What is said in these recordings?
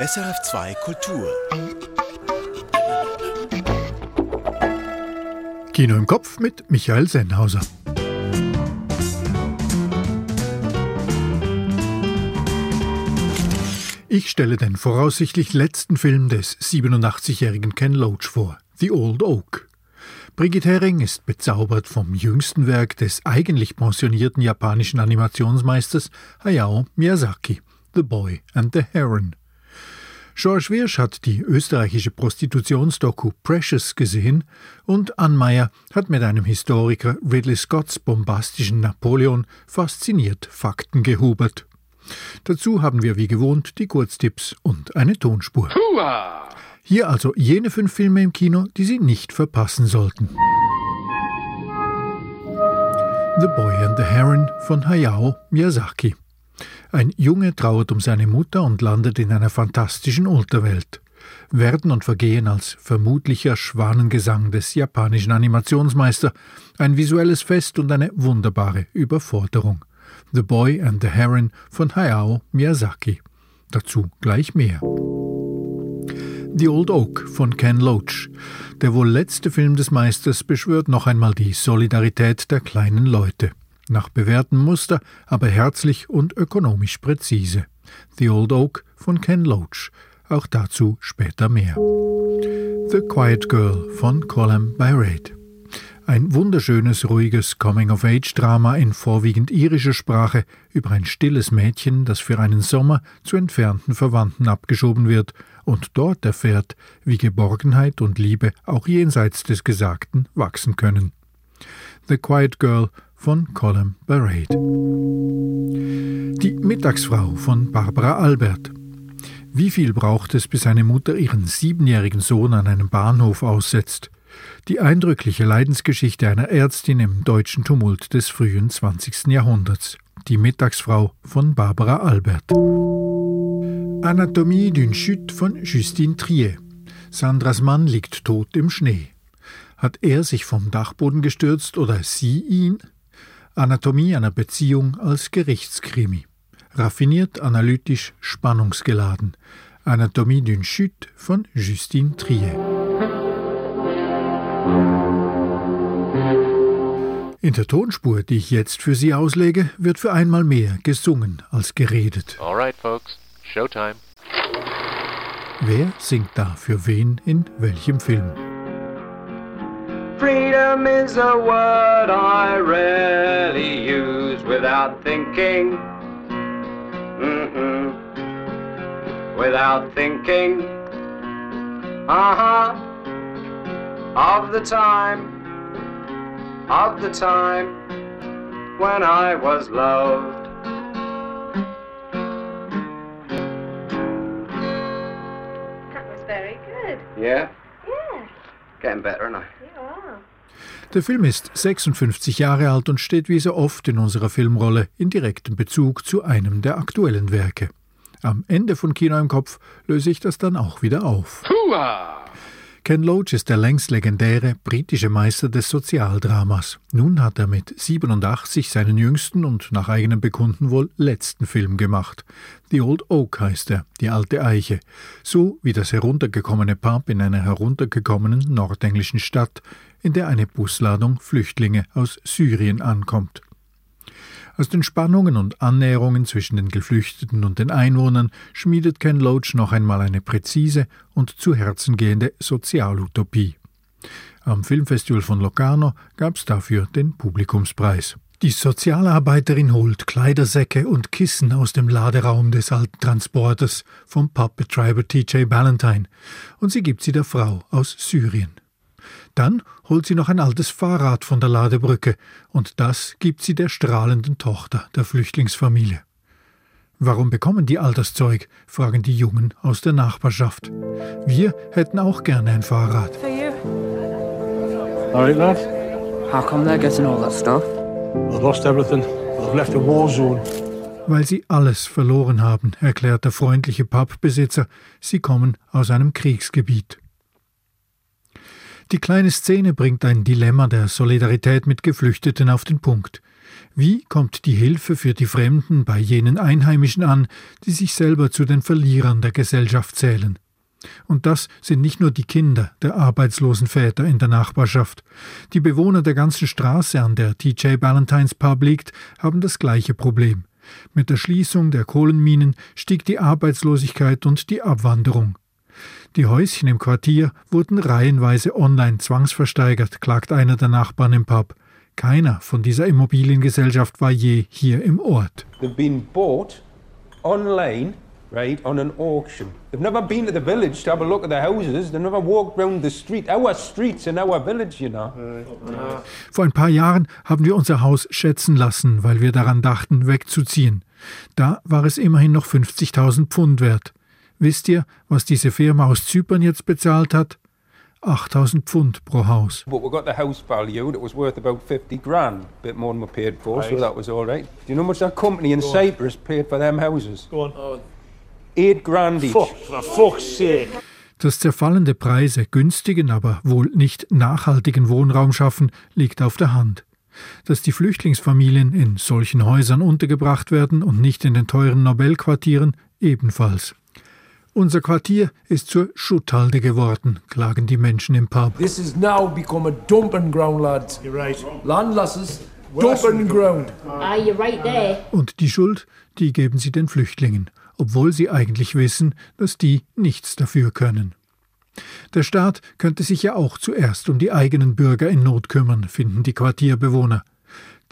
SRF2 Kultur. Kino im Kopf mit Michael Sennhauser. Ich stelle den voraussichtlich letzten Film des 87-jährigen Ken Loach vor, The Old Oak. Brigitte Hering ist bezaubert vom jüngsten Werk des eigentlich pensionierten japanischen Animationsmeisters Hayao Miyazaki, The Boy and the Heron. George Wirsch hat die österreichische Prostitutionsdoku Precious gesehen und Ann Meyer hat mit einem Historiker Ridley Scotts bombastischen Napoleon fasziniert Fakten gehubert. Dazu haben wir wie gewohnt die Kurztipps und eine Tonspur. Hua! Hier also jene fünf Filme im Kino, die Sie nicht verpassen sollten. The Boy and the Heron von Hayao Miyazaki. Ein Junge trauert um seine Mutter und landet in einer fantastischen Unterwelt. Werden und Vergehen als vermutlicher Schwanengesang des japanischen Animationsmeisters, ein visuelles Fest und eine wunderbare Überforderung. The Boy and the Heron von Hayao Miyazaki. Dazu gleich mehr. The Old Oak von Ken Loach. Der wohl letzte Film des Meisters beschwört noch einmal die Solidarität der kleinen Leute. Nach bewährtem Muster, aber herzlich und ökonomisch präzise. The Old Oak von Ken Loach. Auch dazu später mehr. The Quiet Girl von Colin Byraid. Ein wunderschönes, ruhiges Coming-of-Age-Drama in vorwiegend irischer Sprache über ein stilles Mädchen, das für einen Sommer zu entfernten Verwandten abgeschoben wird und dort erfährt, wie Geborgenheit und Liebe auch jenseits des Gesagten wachsen können. The Quiet Girl von Colin Barade. Die Mittagsfrau von Barbara Albert. Wie viel braucht es, bis eine Mutter ihren siebenjährigen Sohn an einem Bahnhof aussetzt? Die eindrückliche Leidensgeschichte einer Ärztin im deutschen Tumult des frühen 20. Jahrhunderts. Die Mittagsfrau von Barbara Albert. Anatomie d'une chute von Justine Trier. Sandras Mann liegt tot im Schnee. Hat er sich vom Dachboden gestürzt oder sie ihn? Anatomie einer Beziehung als Gerichtskrimi. Raffiniert, analytisch, spannungsgeladen. Anatomie d'une chute von Justine Trier. In der Tonspur, die ich jetzt für Sie auslege, wird für einmal mehr gesungen als geredet. All right, folks. Showtime. Wer singt da für wen in welchem Film? Freedom is a word I rarely use without thinking. Mm-mm. Without thinking. Uh-huh. Of the time. Of the time when I was loved. That was very good. Yeah? Yeah, Getting better, and I. Der Film ist 56 Jahre alt und steht wie so oft in unserer Filmrolle in direktem Bezug zu einem der aktuellen Werke. Am Ende von Kino im Kopf löse ich das dann auch wieder auf. Ken Loach ist der längst legendäre britische Meister des Sozialdramas. Nun hat er mit 87 seinen jüngsten und nach eigenem Bekunden wohl letzten Film gemacht. The Old Oak heißt er, die alte Eiche. So wie das heruntergekommene Pub in einer heruntergekommenen nordenglischen Stadt, in der eine Busladung Flüchtlinge aus Syrien ankommt. Aus den Spannungen und Annäherungen zwischen den Geflüchteten und den Einwohnern schmiedet Ken Loach noch einmal eine präzise und zu Herzen gehende Sozialutopie. Am Filmfestival von Locarno gab es dafür den Publikumspreis. Die Sozialarbeiterin holt Kleidersäcke und Kissen aus dem Laderaum des alten Transporters vom Puppetreiber TJ Ballantyne und sie gibt sie der Frau aus Syrien. Dann holt sie noch ein altes Fahrrad von der Ladebrücke, und das gibt sie der strahlenden Tochter der Flüchtlingsfamilie. Warum bekommen die all das Zeug? fragen die Jungen aus der Nachbarschaft. Wir hätten auch gerne ein Fahrrad. All right, lad. How come they're getting all that stuff? I've lost everything. I've left a war zone. Weil sie alles verloren haben, erklärt der freundliche Pubbesitzer. Sie kommen aus einem Kriegsgebiet. Die kleine Szene bringt ein Dilemma der Solidarität mit Geflüchteten auf den Punkt. Wie kommt die Hilfe für die Fremden bei jenen Einheimischen an, die sich selber zu den Verlierern der Gesellschaft zählen? Und das sind nicht nur die Kinder der arbeitslosen Väter in der Nachbarschaft. Die Bewohner der ganzen Straße, an der TJ Ballantynes Pub liegt, haben das gleiche Problem. Mit der Schließung der Kohlenminen stieg die Arbeitslosigkeit und die Abwanderung. Die Häuschen im Quartier wurden reihenweise online zwangsversteigert, klagt einer der Nachbarn im Pub. Keiner von dieser Immobiliengesellschaft war je hier im Ort. They've been bought online, right, on an auction. They've never been to the village to have a look at the houses. They've never walked round the street. Our streets in our village, you know. Vor ein paar Jahren haben wir unser Haus schätzen lassen, weil wir daran dachten, wegzuziehen. Da war es immerhin noch 50.000 Pfund wert. Wisst ihr, was diese Firma aus Zypern jetzt bezahlt hat? 8000 Pfund pro Haus. But we got the house valued. It was worth about 50 grand, bit more than we paid for, so that was all right. Do you know how much that company in Cyprus paid for them houses? Go on. Eight grand each. Fuck, for fuck's sake. Dass zerfallende Preise günstigen, aber wohl nicht nachhaltigen Wohnraum schaffen, liegt auf der Hand. Dass die Flüchtlingsfamilien in solchen Häusern untergebracht werden und nicht in den teuren Nobelquartieren, ebenfalls. Unser Quartier ist zur Schutthalde geworden, klagen die Menschen im Pub. This has now become a dumping ground, lads. You're right. Land losses, dumping ground. Ah, you're right there. Und die Schuld, die geben sie den Flüchtlingen, obwohl sie eigentlich wissen, dass die nichts dafür können. Der Staat könnte sich ja auch zuerst um die eigenen Bürger in Not kümmern, finden die Quartierbewohner.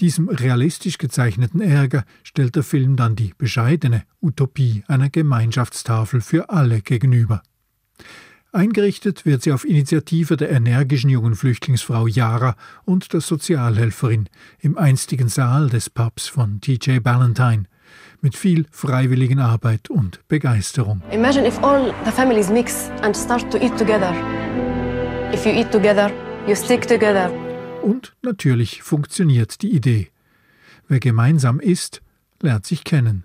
Diesem realistisch gezeichneten Ärger stellt der Film dann die bescheidene Utopie einer Gemeinschaftstafel für alle gegenüber. Eingerichtet wird sie auf Initiative der energischen jungen Flüchtlingsfrau Yara und der Sozialhelferin im einstigen Saal des Pubs von TJ Ballantyne mit viel freiwilligen Arbeit und Begeisterung. Imagine if all the families mix and start to eat together. If you eat together, you stick together. Und natürlich funktioniert die Idee. Wer gemeinsam isst, lernt sich kennen.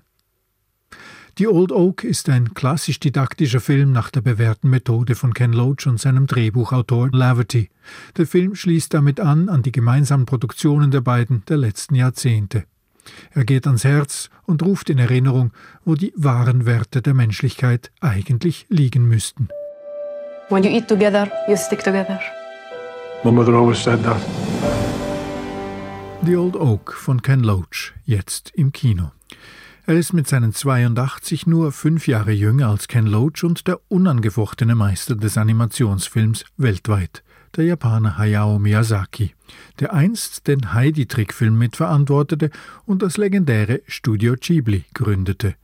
Die Old Oak ist ein klassisch didaktischer Film nach der bewährten Methode von Ken Loach und seinem Drehbuchautor Laverty. Der Film schließt damit an an die gemeinsamen Produktionen der beiden der letzten Jahrzehnte. Er geht ans Herz und ruft in Erinnerung, wo die wahren Werte der Menschlichkeit eigentlich liegen müssten. When you eat together, you stick together. My mother always said that. The Old Oak von Ken Loach, jetzt im Kino. Er ist mit seinen 82 nur fünf Jahre jünger als Ken Loach und der unangefochtene Meister des Animationsfilms weltweit, der Japaner Hayao Miyazaki, der einst den Heidi-Trickfilm mitverantwortete und das legendäre Studio Ghibli gründete.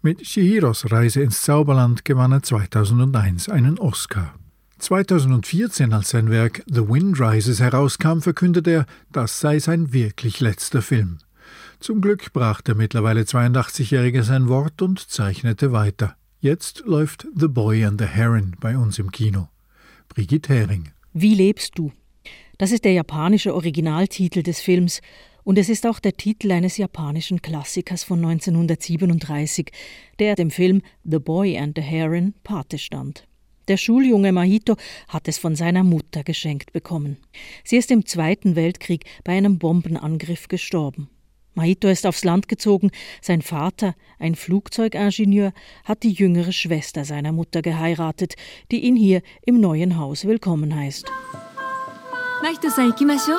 Mit Chihiros Reise ins Zauberland gewann er 2001 einen Oscar. 2014, als sein Werk The Wind Rises herauskam, verkündete er, das sei sein wirklich letzter Film. Zum Glück brach der mittlerweile 82-Jährige sein Wort und zeichnete weiter. Jetzt läuft The Boy and the Heron bei uns im Kino. Brigitte Hering. Wie lebst du? Das ist der japanische Originaltitel des Films und es ist auch der Titel eines japanischen Klassikers von 1937, der dem Film The Boy and the Heron Pate stand. Der Schuljunge Mahito hat es von seiner Mutter geschenkt bekommen. Sie ist im Zweiten Weltkrieg bei einem Bombenangriff gestorben. Mahito ist aufs Land gezogen. Sein Vater, ein Flugzeugingenieur, hat die jüngere Schwester seiner Mutter geheiratet, die ihn hier im neuen Haus willkommen heißt. Mahito-san, ikimashou.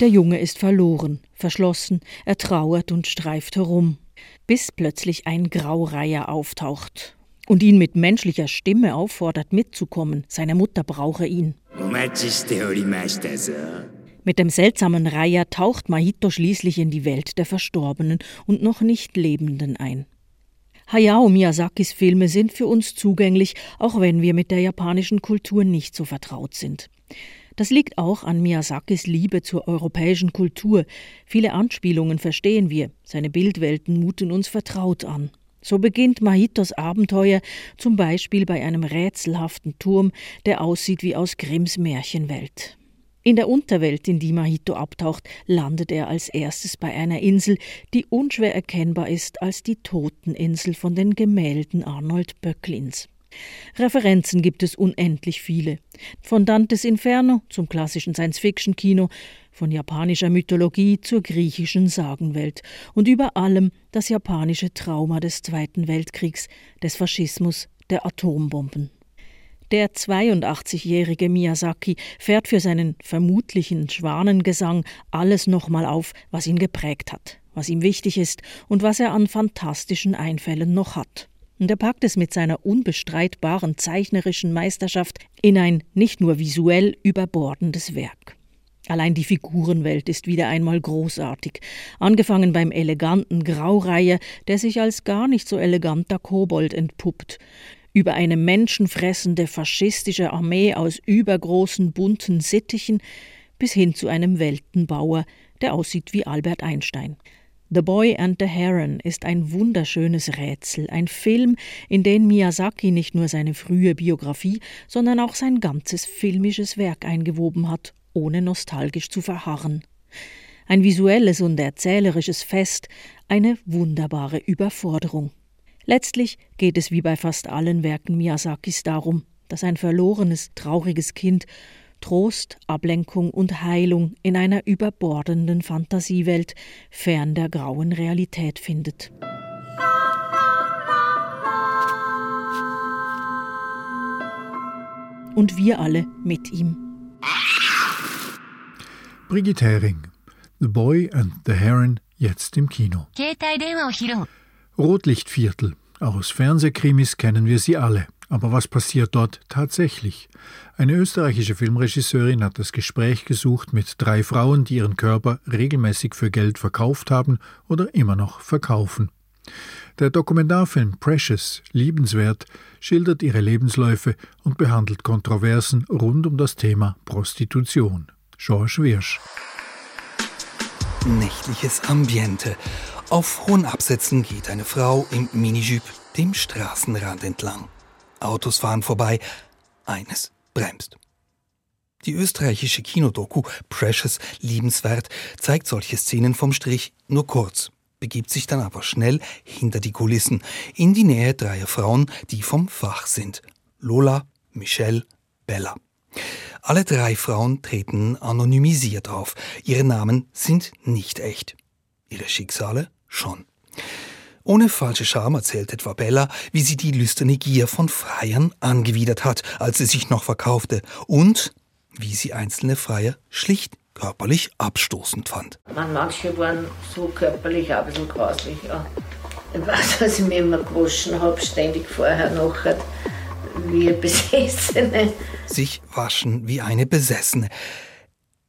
Der Junge ist verloren, verschlossen, er trauert und streift herum bis plötzlich ein Graureiher auftaucht und ihn mit menschlicher Stimme auffordert, mitzukommen. Seine Mutter brauche ihn. Mit dem seltsamen Reiher taucht Mahito schließlich in die Welt der Verstorbenen und noch nicht Lebenden ein. Hayao Miyazakis Filme sind für uns zugänglich, auch wenn wir mit der japanischen Kultur nicht so vertraut sind. Das liegt auch an Miyazakis Liebe zur europäischen Kultur. Viele Anspielungen verstehen wir, seine Bildwelten muten uns vertraut an. So beginnt Mahitos Abenteuer zum Beispiel bei einem rätselhaften Turm, der aussieht wie aus Grimms Märchenwelt. In der Unterwelt, in die Mahito abtaucht, landet er als erstes bei einer Insel, die unschwer erkennbar ist als die Toteninsel von den Gemälden Arnold Böcklins. Referenzen gibt es unendlich viele. Von Dantes Inferno zum klassischen Science-Fiction-Kino, von japanischer Mythologie zur griechischen Sagenwelt und über allem das japanische Trauma des Zweiten Weltkriegs, des Faschismus, der Atombomben. Der 82-jährige Miyazaki fährt für seinen vermutlichen Schwanengesang alles nochmal auf, was ihn geprägt hat, was ihm wichtig ist und was er an fantastischen Einfällen noch hat. Er packt es mit seiner unbestreitbaren zeichnerischen Meisterschaft in ein nicht nur visuell überbordendes Werk. Allein die Figurenwelt ist wieder einmal großartig, angefangen beim eleganten Graureihe, der sich als gar nicht so eleganter Kobold entpuppt, über eine menschenfressende faschistische Armee aus übergroßen bunten Sittichen bis hin zu einem Weltenbauer, der aussieht wie Albert Einstein. The Boy and the Heron ist ein wunderschönes Rätsel, ein Film, in den Miyazaki nicht nur seine frühe Biografie, sondern auch sein ganzes filmisches Werk eingewoben hat, ohne nostalgisch zu verharren. Ein visuelles und erzählerisches Fest, eine wunderbare Überforderung. Letztlich geht es wie bei fast allen Werken Miyazakis darum, dass ein verlorenes, trauriges Kind Trost, Ablenkung und Heilung in einer überbordenden Fantasiewelt fern der grauen Realität findet. Und wir alle mit ihm. Brigitte Hering, The Boy and the Heron, jetzt im Kino. Rotlichtviertel. Aus Fernsehkrimis kennen wir sie alle. Aber was passiert dort tatsächlich? Eine österreichische Filmregisseurin hat das Gespräch gesucht mit drei Frauen, die ihren Körper regelmäßig für Geld verkauft haben oder immer noch verkaufen. Der Dokumentarfilm Precious, liebenswert, schildert ihre Lebensläufe und behandelt Kontroversen rund um das Thema Prostitution. George Wirsch. Nächtliches Ambiente. Auf hohen Absätzen geht eine Frau im Minijup dem Straßenrand entlang. Autos fahren vorbei. Eines bremst. Die österreichische Kinodoku Precious liebenswert zeigt solche Szenen vom Strich nur kurz, begibt sich dann aber schnell hinter die Kulissen in die Nähe dreier Frauen, die vom Fach sind. Lola, Michelle, Bella. Alle drei Frauen treten anonymisiert auf. Ihre Namen sind nicht echt. Ihre Schicksale schon. Ohne falsche Scham erzählt etwa Bella, wie sie die lüsterne Gier von Freiern angewidert hat, als sie sich noch verkaufte, und wie sie einzelne Freier schlicht körperlich abstoßend fand. Man, manche waren so körperlich auch ein bisschen grauslich. Ja. Ich weiß, dass ich mich immer gewaschen habe, ständig vorher, nachher, wie eine Besessene. Sich waschen wie eine Besessene.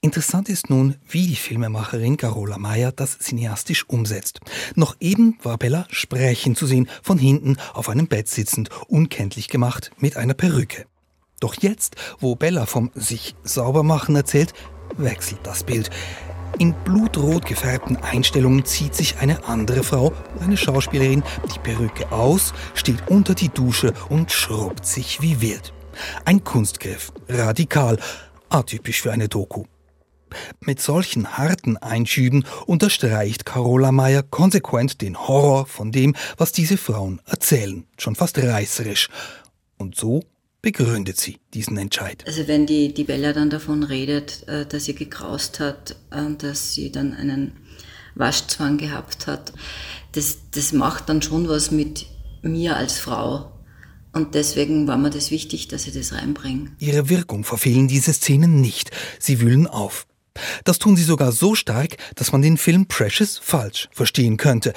Interessant ist nun, wie die Filmemacherin Carola Meyer das cineastisch umsetzt. Noch eben war Bella sprechend zu sehen, von hinten auf einem Bett sitzend, unkenntlich gemacht mit einer Perücke. Doch jetzt, wo Bella vom sich sauber machen erzählt, wechselt das Bild. In blutrot gefärbten Einstellungen zieht sich eine andere Frau, eine Schauspielerin, die Perücke aus, steht unter die Dusche und schrubbt sich wie wild. Ein Kunstgriff, radikal, atypisch für eine Doku. Mit solchen harten Einschüben unterstreicht Carola Meyer konsequent den Horror von dem, was diese Frauen erzählen, schon fast reißerisch. Und so begründet sie diesen Entscheid. Also wenn die, die Bella dann davon redet, äh, dass sie gekraust hat, äh, dass sie dann einen Waschzwang gehabt hat, das, das macht dann schon was mit mir als Frau. Und deswegen war mir das wichtig, dass ich das reinbringe. Ihre Wirkung verfehlen diese Szenen nicht. Sie wühlen auf. Das tun sie sogar so stark, dass man den Film Precious falsch verstehen könnte.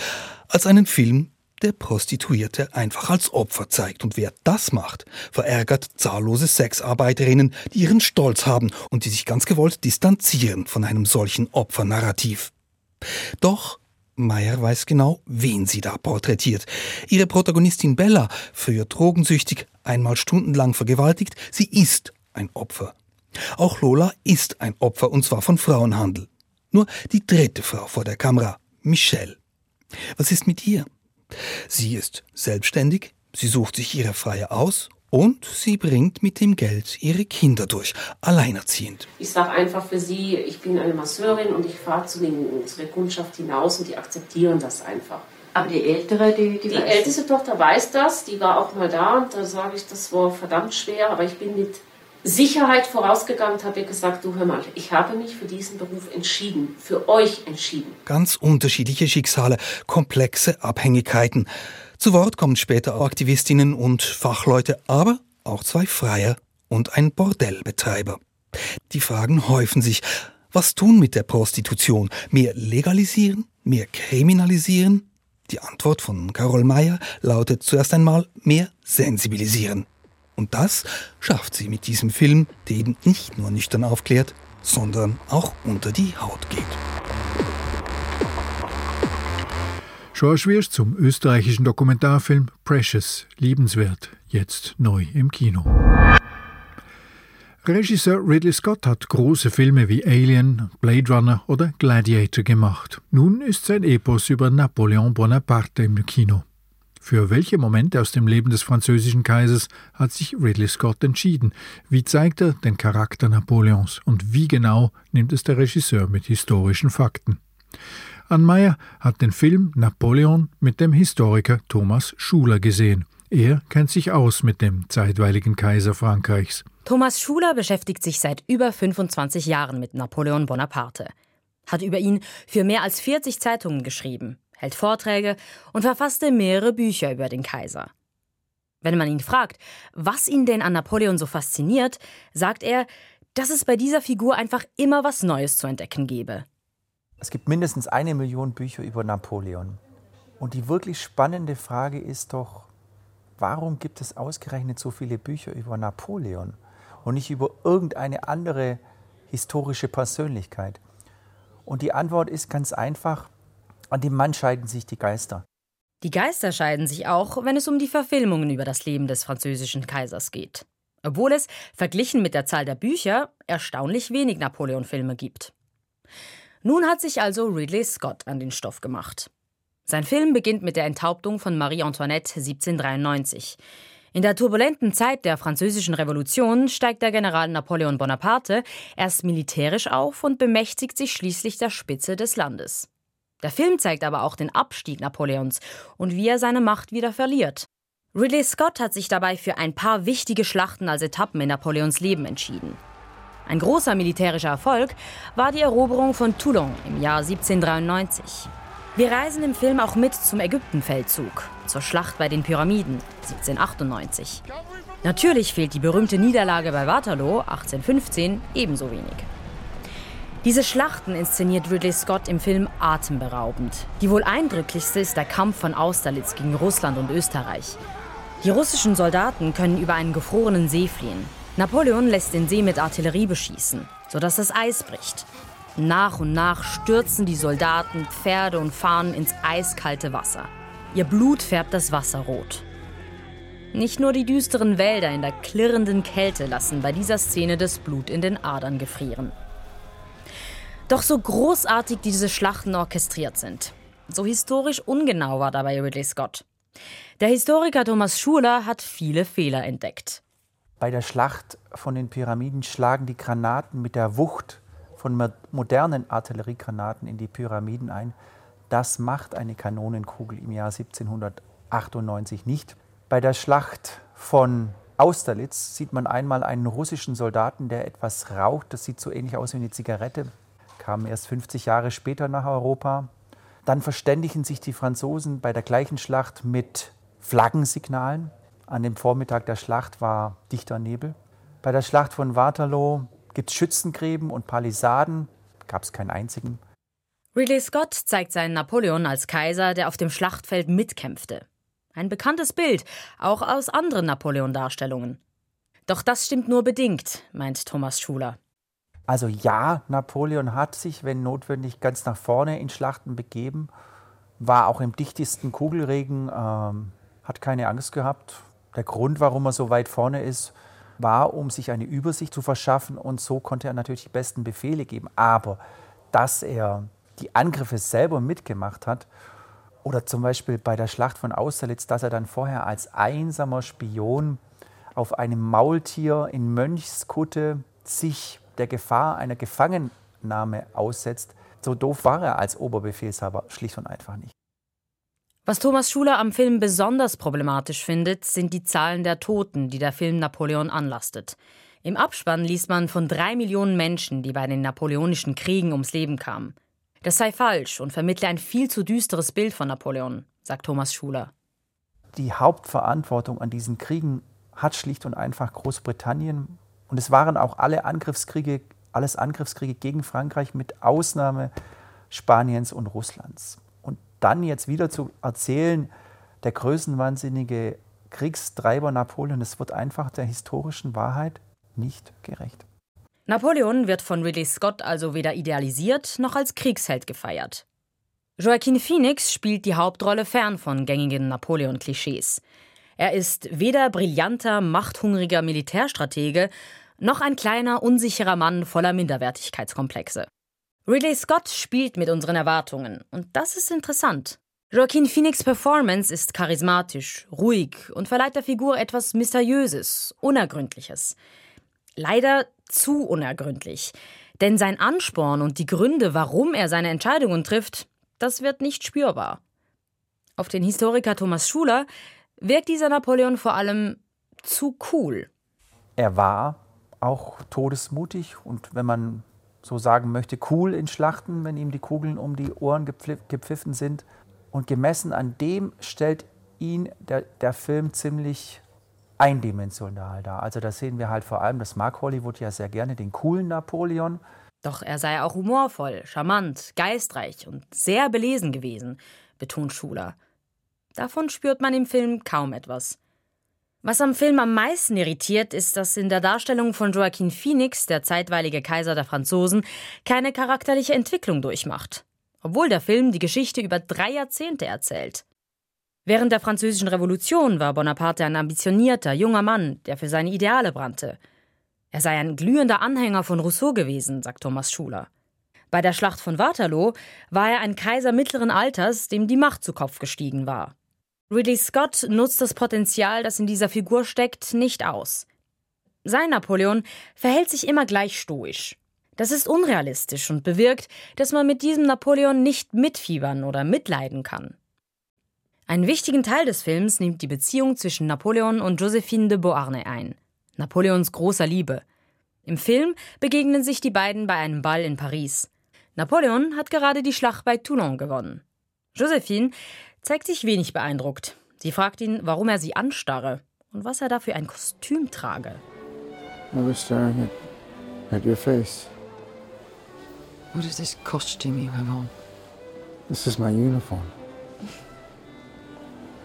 Als einen Film, der Prostituierte einfach als Opfer zeigt. Und wer das macht, verärgert zahllose Sexarbeiterinnen, die ihren Stolz haben und die sich ganz gewollt distanzieren von einem solchen Opfernarrativ. Doch Meyer weiß genau, wen sie da porträtiert. Ihre Protagonistin Bella, früher drogensüchtig, einmal stundenlang vergewaltigt, sie ist ein Opfer. Auch Lola ist ein Opfer und zwar von Frauenhandel. Nur die dritte Frau vor der Kamera, Michelle. Was ist mit ihr? Sie ist selbstständig, sie sucht sich ihre Freie aus und sie bringt mit dem Geld ihre Kinder durch, alleinerziehend. Ich sage einfach für sie, ich bin eine Masseurin und ich fahre zu den, unsere Kundschaft hinaus und die akzeptieren das einfach. Aber die ältere, die, die, die älteste Tochter weiß das, die war auch mal da und da sage ich, das war verdammt schwer, aber ich bin mit Sicherheit vorausgegangen und habe ihr gesagt, du hör mal, ich habe mich für diesen Beruf entschieden, für euch entschieden. Ganz unterschiedliche Schicksale, komplexe Abhängigkeiten. Zu Wort kommen später Aktivistinnen und Fachleute, aber auch zwei Freier und ein Bordellbetreiber. Die Fragen häufen sich. Was tun mit der Prostitution? Mehr legalisieren? Mehr kriminalisieren? Die Antwort von Carol Meyer lautet zuerst einmal mehr sensibilisieren. Und das schafft sie mit diesem Film, der eben nicht nur nüchtern aufklärt, sondern auch unter die Haut geht. George Wirsch zum österreichischen Dokumentarfilm Precious, liebenswert, jetzt neu im Kino. Regisseur Ridley Scott hat große Filme wie Alien, Blade Runner oder Gladiator gemacht. Nun ist sein Epos über Napoleon Bonaparte im Kino. Für welche Momente aus dem Leben des französischen Kaisers hat sich Ridley Scott entschieden? Wie zeigt er den Charakter Napoleons und wie genau nimmt es der Regisseur mit historischen Fakten? Ann Meyer hat den Film Napoleon mit dem Historiker Thomas Schuler gesehen. Er kennt sich aus mit dem zeitweiligen Kaiser Frankreichs. Thomas Schuler beschäftigt sich seit über 25 Jahren mit Napoleon Bonaparte, hat über ihn für mehr als 40 Zeitungen geschrieben, hält Vorträge und verfasste mehrere Bücher über den Kaiser. Wenn man ihn fragt, was ihn denn an Napoleon so fasziniert, sagt er, dass es bei dieser Figur einfach immer was Neues zu entdecken gebe. Es gibt mindestens eine Million Bücher über Napoleon. Und die wirklich spannende Frage ist doch, warum gibt es ausgerechnet so viele Bücher über Napoleon? und nicht über irgendeine andere historische Persönlichkeit? Und die Antwort ist ganz einfach, an dem Mann scheiden sich die Geister. Die Geister scheiden sich auch, wenn es um die Verfilmungen über das Leben des französischen Kaisers geht. Obwohl es, verglichen mit der Zahl der Bücher, erstaunlich wenig Napoleon-Filme gibt. Nun hat sich also Ridley Scott an den Stoff gemacht. Sein Film beginnt mit der Enthauptung von Marie Antoinette 1793. In der turbulenten Zeit der Französischen Revolution steigt der General Napoleon Bonaparte erst militärisch auf und bemächtigt sich schließlich der Spitze des Landes. Der Film zeigt aber auch den Abstieg Napoleons und wie er seine Macht wieder verliert. Ridley Scott hat sich dabei für ein paar wichtige Schlachten als Etappen in Napoleons Leben entschieden. Ein großer militärischer Erfolg war die Eroberung von Toulon im Jahr 1793. Wir reisen im Film auch mit zum Ägyptenfeldzug, zur Schlacht bei den Pyramiden 1798. Natürlich fehlt die berühmte Niederlage bei Waterloo 1815 ebenso wenig. Diese Schlachten inszeniert Ridley Scott im Film atemberaubend. Die wohl eindrücklichste ist der Kampf von Austerlitz gegen Russland und Österreich. Die russischen Soldaten können über einen gefrorenen See fliehen. Napoleon lässt den See mit Artillerie beschießen, sodass das Eis bricht. Nach und nach stürzen die Soldaten, Pferde und Fahnen ins eiskalte Wasser. Ihr Blut färbt das Wasser rot. Nicht nur die düsteren Wälder in der klirrenden Kälte lassen bei dieser Szene das Blut in den Adern gefrieren. Doch so großartig diese Schlachten orchestriert sind, so historisch ungenau war dabei Ridley Scott. Der Historiker Thomas Schuler hat viele Fehler entdeckt. Bei der Schlacht von den Pyramiden schlagen die Granaten mit der Wucht von modernen Artilleriegranaten in die Pyramiden ein. Das macht eine Kanonenkugel im Jahr 1798 nicht. Bei der Schlacht von Austerlitz sieht man einmal einen russischen Soldaten, der etwas raucht. Das sieht so ähnlich aus wie eine Zigarette. Kam erst 50 Jahre später nach Europa. Dann verständigen sich die Franzosen bei der gleichen Schlacht mit Flaggensignalen. An dem Vormittag der Schlacht war dichter Nebel. Bei der Schlacht von Waterloo gibt es Schützengräben und Palisaden, gab es keinen einzigen. Ridley Scott zeigt seinen Napoleon als Kaiser, der auf dem Schlachtfeld mitkämpfte. Ein bekanntes Bild, auch aus anderen Napoleon-Darstellungen. Doch das stimmt nur bedingt, meint Thomas Schuler. Also ja, Napoleon hat sich, wenn notwendig, ganz nach vorne in Schlachten begeben, war auch im dichtesten Kugelregen, ähm, hat keine Angst gehabt. Der Grund, warum er so weit vorne ist, war, um sich eine Übersicht zu verschaffen und so konnte er natürlich die besten Befehle geben. Aber dass er die Angriffe selber mitgemacht hat oder zum Beispiel bei der Schlacht von Austerlitz, dass er dann vorher als einsamer Spion auf einem Maultier in Mönchskutte sich der Gefahr einer Gefangennahme aussetzt, so doof war er als Oberbefehlshaber schlicht und einfach nicht. Was Thomas Schuler am Film besonders problematisch findet, sind die Zahlen der Toten, die der Film Napoleon anlastet. Im Abspann liest man von drei Millionen Menschen, die bei den napoleonischen Kriegen ums Leben kamen. Das sei falsch und vermittle ein viel zu düsteres Bild von Napoleon, sagt Thomas Schuler. Die Hauptverantwortung an diesen Kriegen hat schlicht und einfach Großbritannien. Und es waren auch alle Angriffskriege, alles Angriffskriege gegen Frankreich mit Ausnahme Spaniens und Russlands. Und dann jetzt wieder zu erzählen, der größenwahnsinnige Kriegstreiber Napoleon, das wird einfach der historischen Wahrheit nicht gerecht. Napoleon wird von Ridley Scott also weder idealisiert noch als Kriegsheld gefeiert. Joaquin Phoenix spielt die Hauptrolle fern von gängigen Napoleon-Klischees. Er ist weder brillanter, machthungriger Militärstratege noch ein kleiner, unsicherer Mann voller Minderwertigkeitskomplexe. Ridley Scott spielt mit unseren Erwartungen und das ist interessant. Joaquin Phoenix' Performance ist charismatisch, ruhig und verleiht der Figur etwas Mysteriöses, Unergründliches. Leider zu unergründlich. Denn sein Ansporn und die Gründe, warum er seine Entscheidungen trifft, das wird nicht spürbar. Auf den Historiker Thomas Schuler wirkt dieser Napoleon vor allem zu cool. Er war auch todesmutig und wenn man so sagen möchte, cool in Schlachten, wenn ihm die Kugeln um die Ohren gepfiffen sind. Und gemessen an dem stellt ihn der, der Film ziemlich eindimensional dar. Also da sehen wir halt vor allem, das mag Hollywood ja sehr gerne, den coolen Napoleon. Doch er sei auch humorvoll, charmant, geistreich und sehr belesen gewesen, betont Schuler. Davon spürt man im Film kaum etwas. Was am Film am meisten irritiert, ist, dass in der Darstellung von Joaquin Phoenix, der zeitweilige Kaiser der Franzosen, keine charakterliche Entwicklung durchmacht. Obwohl der Film die Geschichte über drei Jahrzehnte erzählt. Während der Französischen Revolution war Bonaparte ein ambitionierter, junger Mann, der für seine Ideale brannte. Er sei ein glühender Anhänger von Rousseau gewesen, sagt Thomas Schuler. Bei der Schlacht von Waterloo war er ein Kaiser mittleren Alters, dem die Macht zu Kopf gestiegen war. Ridley Scott nutzt das Potenzial, das in dieser Figur steckt, nicht aus. Sein Napoleon verhält sich immer gleich stoisch. Das ist unrealistisch und bewirkt, dass man mit diesem Napoleon nicht mitfiebern oder mitleiden kann. Einen wichtigen Teil des Films nimmt die Beziehung zwischen Napoleon und Josephine de Beauharnais ein, Napoleons großer Liebe. Im Film begegnen sich die beiden bei einem Ball in Paris. Napoleon hat gerade die Schlacht bei Toulon gewonnen. Josephine zeigt sich wenig beeindruckt. Sie fragt ihn, warum er sie anstarre und was er da für ein Kostüm trage. I was staring at, at your face. What is this costume you have on? This is my uniform.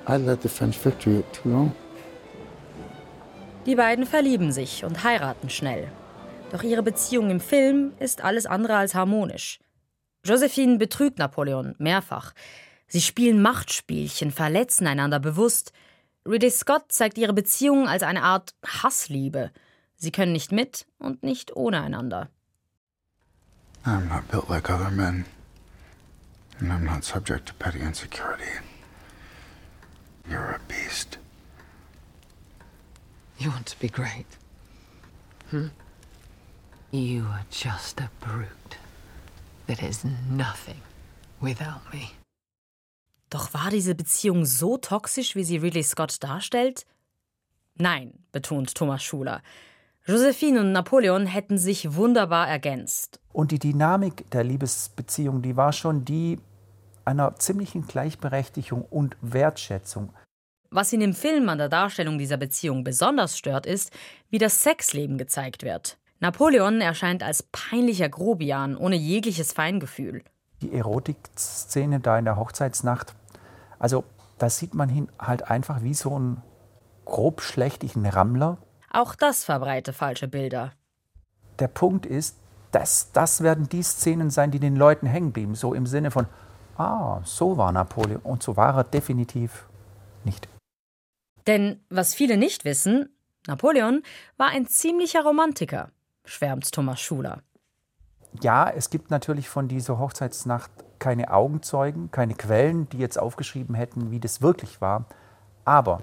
I led the French victory at Toulon. Die beiden verlieben sich und heiraten schnell. Doch ihre Beziehung im Film ist alles andere als harmonisch. Josephine betrügt Napoleon mehrfach. Sie spielen Machtspielchen, verletzen einander bewusst. Ridley Scott zeigt ihre Beziehung als eine Art Hassliebe. Sie können nicht mit und nicht ohne einander. I'm not built like other men. And I'm not subject to petty insecurity. You're a beast. You want to be great? Hmm? You are just a brute that is nothing without me. Doch war diese Beziehung so toxisch, wie sie Ridley Scott darstellt? Nein, betont Thomas Schuler. Josephine und Napoleon hätten sich wunderbar ergänzt. Und die Dynamik der Liebesbeziehung, die war schon die einer ziemlichen Gleichberechtigung und Wertschätzung. Was ihn im Film an der Darstellung dieser Beziehung besonders stört, ist, wie das Sexleben gezeigt wird. Napoleon erscheint als peinlicher Grobian ohne jegliches Feingefühl die Erotikszene da in der Hochzeitsnacht, also da sieht man ihn halt einfach wie so einen grobschlächtigen Rammler. Auch das verbreite falsche Bilder. Der Punkt ist, dass das werden die Szenen sein, die den Leuten hängen blieben. So im Sinne von, ah, so war Napoleon. Und so war er definitiv nicht. Denn was viele nicht wissen, Napoleon war ein ziemlicher Romantiker, schwärmt Thomas Schuler ja, es gibt natürlich von dieser Hochzeitsnacht keine Augenzeugen, keine Quellen, die jetzt aufgeschrieben hätten, wie das wirklich war. Aber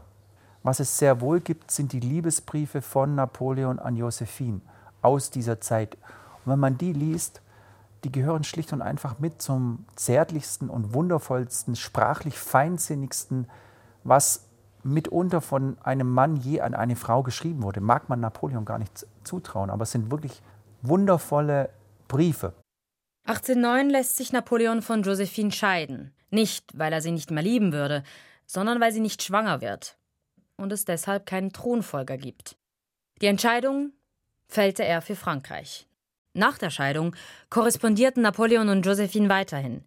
was es sehr wohl gibt, sind die Liebesbriefe von Napoleon an Josephine aus dieser Zeit. Und wenn man die liest, die gehören schlicht und einfach mit zum zärtlichsten und wundervollsten, sprachlich feinsinnigsten, was mitunter von einem Mann je an eine Frau geschrieben wurde. Mag man Napoleon gar nicht zutrauen, aber es sind wirklich wundervolle Briefe. 1809 lässt sich Napoleon von Josephine scheiden. Nicht, weil er sie nicht mehr lieben würde, sondern weil sie nicht schwanger wird und es deshalb keinen Thronfolger gibt. Die Entscheidung fällte er für Frankreich. Nach der Scheidung korrespondierten Napoleon und Josephine weiterhin.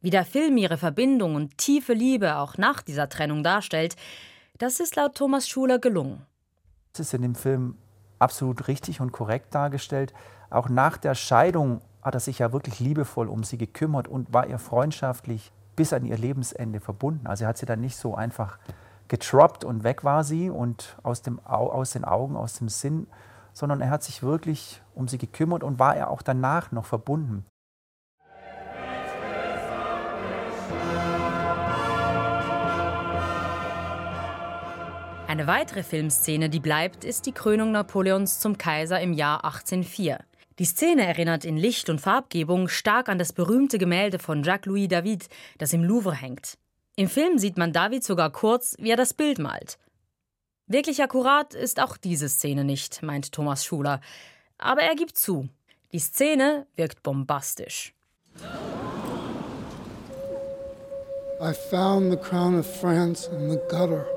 Wie der Film ihre Verbindung und tiefe Liebe auch nach dieser Trennung darstellt, das ist laut Thomas Schuler gelungen. Es ist in dem Film absolut richtig und korrekt dargestellt. Auch nach der Scheidung hat er sich ja wirklich liebevoll um sie gekümmert und war ihr freundschaftlich bis an ihr Lebensende verbunden. Also er hat sie dann nicht so einfach getroppt und weg war sie und aus, dem, aus den Augen, aus dem Sinn, sondern er hat sich wirklich um sie gekümmert und war er auch danach noch verbunden. Eine weitere Filmszene, die bleibt, ist die Krönung Napoleons zum Kaiser im Jahr 1804. Die Szene erinnert in Licht und Farbgebung stark an das berühmte Gemälde von Jacques-Louis David, das im Louvre hängt. Im Film sieht man David sogar kurz, wie er das Bild malt. Wirklich akkurat ist auch diese Szene nicht, meint Thomas Schuler. Aber er gibt zu, die Szene wirkt bombastisch. I found the crown of France in the gutter.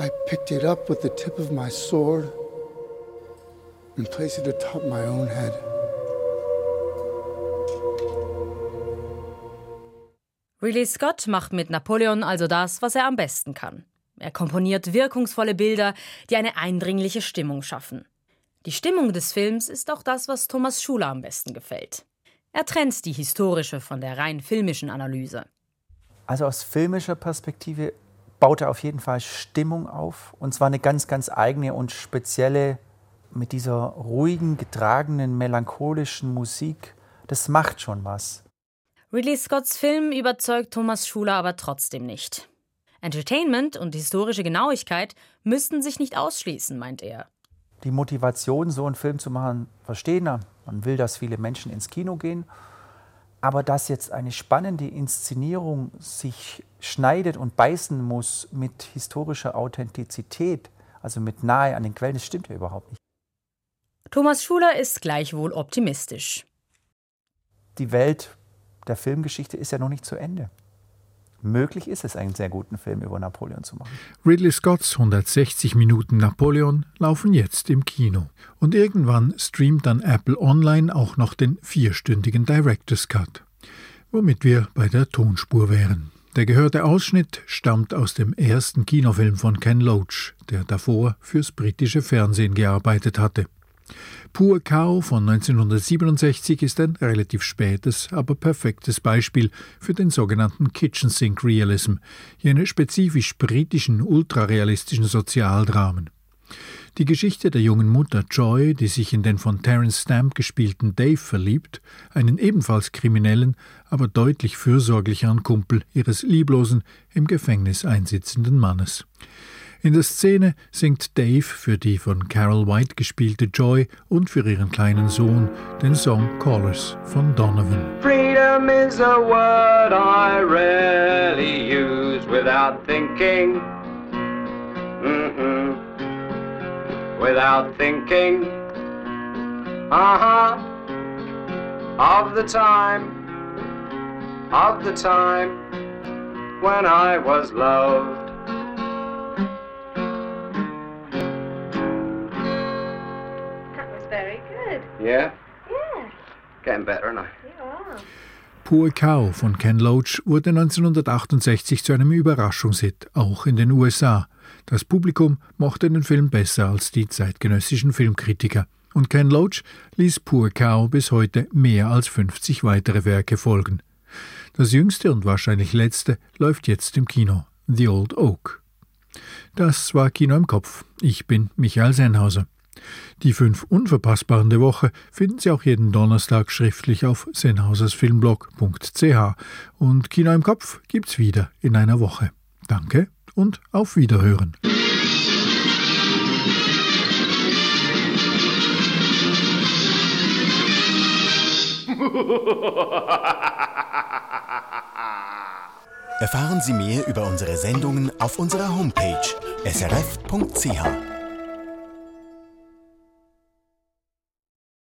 I picked it up with the tip of my sword and placed it atop my own head. Ridley Scott macht mit Napoleon also das, was er am besten kann. Er komponiert wirkungsvolle Bilder, die eine eindringliche Stimmung schaffen. Die Stimmung des Films ist auch das, was Thomas Schuler am besten gefällt. Er trennt die historische von der rein filmischen Analyse. Also aus filmischer Perspektive baut er auf jeden Fall Stimmung auf. Und zwar eine ganz, ganz eigene und spezielle, mit dieser ruhigen, getragenen, melancholischen Musik. Das macht schon was. Ridley Scotts Film überzeugt Thomas Schuler aber trotzdem nicht. Entertainment und historische Genauigkeit müssten sich nicht ausschließen, meint er. Die Motivation, so einen Film zu machen, verstehen wir. Man will, dass viele Menschen ins Kino gehen. Aber dass jetzt eine spannende Inszenierung sich schneidet und beißen muss mit historischer Authentizität, also mit nahe an den Quellen, das stimmt ja überhaupt nicht. Thomas Schuler ist gleichwohl optimistisch. Die Welt der Filmgeschichte ist ja noch nicht zu Ende. Möglich ist es, einen sehr guten Film über Napoleon zu machen. Ridley Scotts 160 Minuten Napoleon laufen jetzt im Kino. Und irgendwann streamt dann Apple Online auch noch den vierstündigen Director's Cut. Womit wir bei der Tonspur wären. Der gehörte Ausschnitt stammt aus dem ersten Kinofilm von Ken Loach, der davor fürs britische Fernsehen gearbeitet hatte. Pur Cow von 1967 ist ein relativ spätes, aber perfektes Beispiel für den sogenannten Kitchen Sink Realism, jene spezifisch britischen ultrarealistischen Sozialdramen. Die Geschichte der jungen Mutter Joy, die sich in den von Terence Stamp gespielten Dave verliebt, einen ebenfalls kriminellen, aber deutlich fürsorglicheren Kumpel ihres lieblosen, im Gefängnis einsitzenden Mannes. In der Szene singt Dave für die von Carol White gespielte Joy und für ihren kleinen Sohn den Song Callers von Donovan. Freedom is a word I rarely use without thinking. Mm-mm. Without thinking. Uh-huh. Of the time. Of the time when I was loved. Yeah? Yeah. Getting better now. Yeah. Poor Cow von Ken Loach wurde 1968 zu einem Überraschungshit, auch in den USA. Das Publikum mochte den Film besser als die zeitgenössischen Filmkritiker. Und Ken Loach ließ Poor Cow bis heute mehr als 50 weitere Werke folgen. Das jüngste und wahrscheinlich letzte läuft jetzt im Kino, The Old Oak. Das war Kino im Kopf. Ich bin Michael Sennhauser. Die fünf Unverpassbaren der Woche finden Sie auch jeden Donnerstag schriftlich auf sennhausersfilmblog.ch und Kino im Kopf gibt's wieder in einer Woche. Danke und auf Wiederhören. Erfahren Sie mehr über unsere Sendungen auf unserer Homepage srf.ch.